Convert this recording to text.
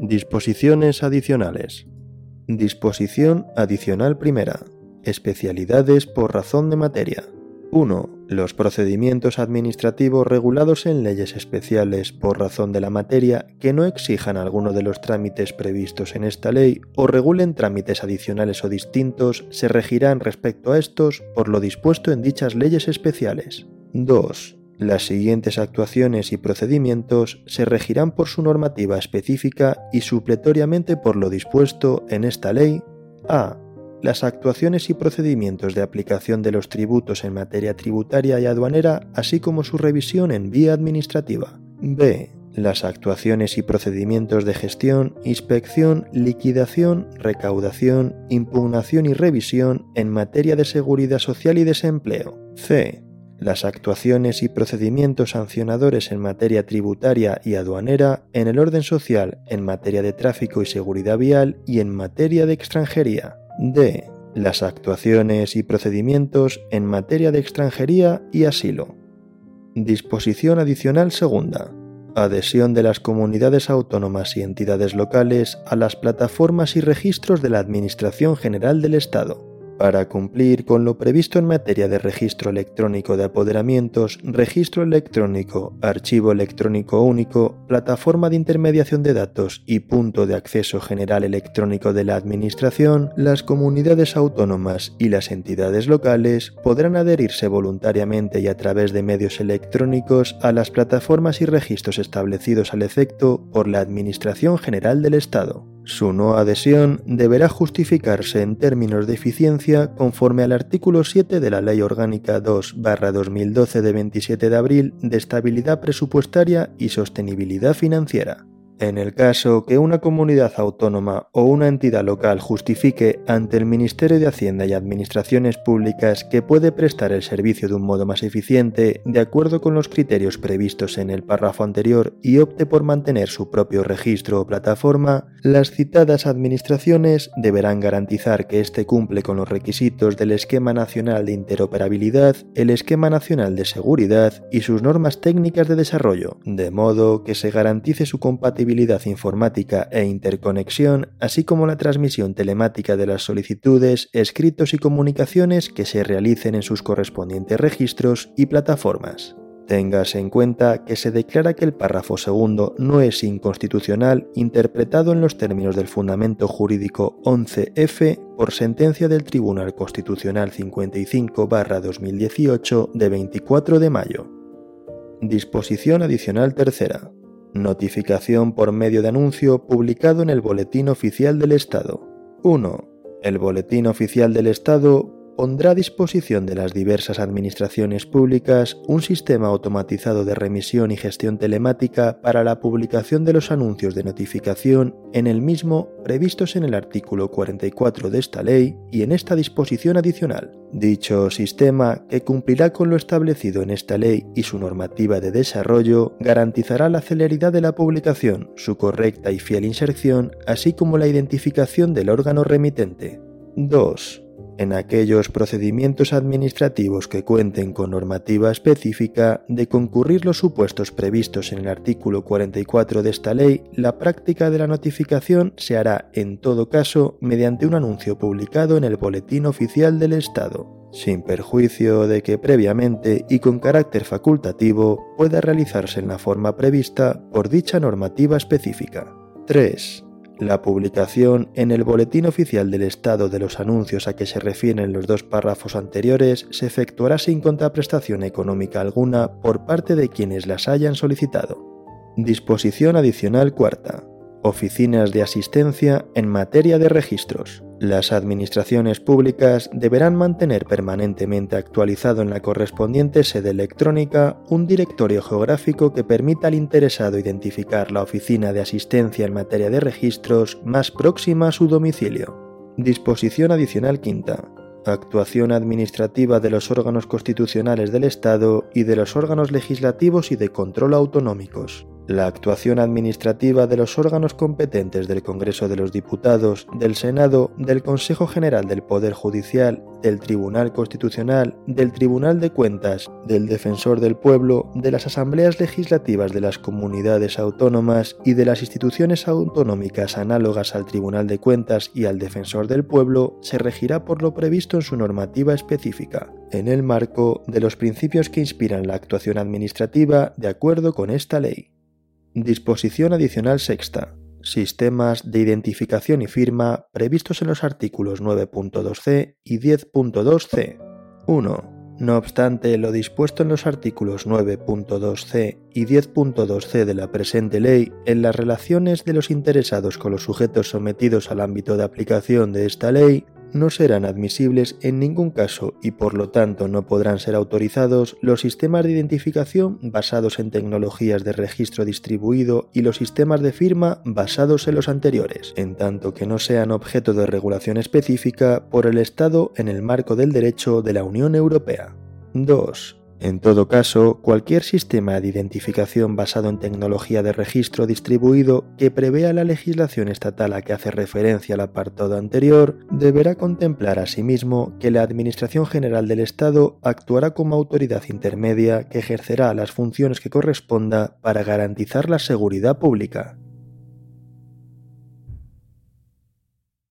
Disposiciones adicionales. Disposición adicional primera. Especialidades por razón de materia. 1. Los procedimientos administrativos regulados en leyes especiales por razón de la materia que no exijan alguno de los trámites previstos en esta ley o regulen trámites adicionales o distintos se regirán respecto a estos por lo dispuesto en dichas leyes especiales. 2. Las siguientes actuaciones y procedimientos se regirán por su normativa específica y supletoriamente por lo dispuesto en esta ley. A las actuaciones y procedimientos de aplicación de los tributos en materia tributaria y aduanera, así como su revisión en vía administrativa. B. Las actuaciones y procedimientos de gestión, inspección, liquidación, recaudación, impugnación y revisión en materia de seguridad social y desempleo. C. Las actuaciones y procedimientos sancionadores en materia tributaria y aduanera, en el orden social, en materia de tráfico y seguridad vial y en materia de extranjería. D. Las actuaciones y procedimientos en materia de extranjería y asilo. Disposición adicional segunda. Adhesión de las comunidades autónomas y entidades locales a las plataformas y registros de la Administración General del Estado para cumplir con lo previsto en materia de registro electrónico de apoderamientos, registro electrónico, archivo electrónico único, plataforma de intermediación de datos y punto de acceso general electrónico de la Administración, las comunidades autónomas y las entidades locales podrán adherirse voluntariamente y a través de medios electrónicos a las plataformas y registros establecidos al efecto por la Administración General del Estado. Su no adhesión deberá justificarse en términos de eficiencia conforme al artículo 7 de la Ley Orgánica 2-2012 de 27 de abril de Estabilidad Presupuestaria y Sostenibilidad Financiera. En el caso que una comunidad autónoma o una entidad local justifique ante el Ministerio de Hacienda y Administraciones Públicas que puede prestar el servicio de un modo más eficiente, de acuerdo con los criterios previstos en el párrafo anterior, y opte por mantener su propio registro o plataforma, las citadas administraciones deberán garantizar que éste cumple con los requisitos del Esquema Nacional de Interoperabilidad, el Esquema Nacional de Seguridad y sus normas técnicas de desarrollo, de modo que se garantice su compatibilidad informática e interconexión, así como la transmisión telemática de las solicitudes, escritos y comunicaciones que se realicen en sus correspondientes registros y plataformas. Téngase en cuenta que se declara que el párrafo segundo no es inconstitucional interpretado en los términos del fundamento jurídico 11F por sentencia del Tribunal Constitucional 55-2018 de 24 de mayo. Disposición adicional tercera. Notificación por medio de anuncio publicado en el Boletín Oficial del Estado. 1. El Boletín Oficial del Estado pondrá a disposición de las diversas administraciones públicas un sistema automatizado de remisión y gestión telemática para la publicación de los anuncios de notificación en el mismo previstos en el artículo 44 de esta ley y en esta disposición adicional. Dicho sistema, que cumplirá con lo establecido en esta ley y su normativa de desarrollo, garantizará la celeridad de la publicación, su correcta y fiel inserción, así como la identificación del órgano remitente. 2 en aquellos procedimientos administrativos que cuenten con normativa específica, de concurrir los supuestos previstos en el artículo 44 de esta ley, la práctica de la notificación se hará en todo caso mediante un anuncio publicado en el Boletín Oficial del Estado, sin perjuicio de que previamente y con carácter facultativo pueda realizarse en la forma prevista por dicha normativa específica. 3. La publicación en el Boletín Oficial del Estado de los anuncios a que se refieren los dos párrafos anteriores se efectuará sin contraprestación económica alguna por parte de quienes las hayan solicitado. Disposición adicional cuarta oficinas de asistencia en materia de registros. Las administraciones públicas deberán mantener permanentemente actualizado en la correspondiente sede electrónica un directorio geográfico que permita al interesado identificar la oficina de asistencia en materia de registros más próxima a su domicilio. Disposición adicional quinta. Actuación administrativa de los órganos constitucionales del Estado y de los órganos legislativos y de control autonómicos La actuación administrativa de los órganos competentes del Congreso de los Diputados, del Senado, del Consejo General del Poder Judicial, del Tribunal Constitucional, del Tribunal de Cuentas, del Defensor del Pueblo, de las asambleas legislativas de las comunidades autónomas y de las instituciones autonómicas análogas al Tribunal de Cuentas y al Defensor del Pueblo se regirá por lo previsto en su normativa específica, en el marco de los principios que inspiran la actuación administrativa de acuerdo con esta ley. Disposición adicional sexta. Sistemas de identificación y firma previstos en los artículos 9.2c y 10.2c. 1. No obstante lo dispuesto en los artículos 9.2c y 10.2c de la presente ley, en las relaciones de los interesados con los sujetos sometidos al ámbito de aplicación de esta ley, no serán admisibles en ningún caso y por lo tanto no podrán ser autorizados los sistemas de identificación basados en tecnologías de registro distribuido y los sistemas de firma basados en los anteriores, en tanto que no sean objeto de regulación específica por el Estado en el marco del derecho de la Unión Europea. 2. En todo caso, cualquier sistema de identificación basado en tecnología de registro distribuido que prevea la legislación estatal a que hace referencia al apartado anterior deberá contemplar asimismo que la Administración General del Estado actuará como autoridad intermedia que ejercerá las funciones que corresponda para garantizar la seguridad pública.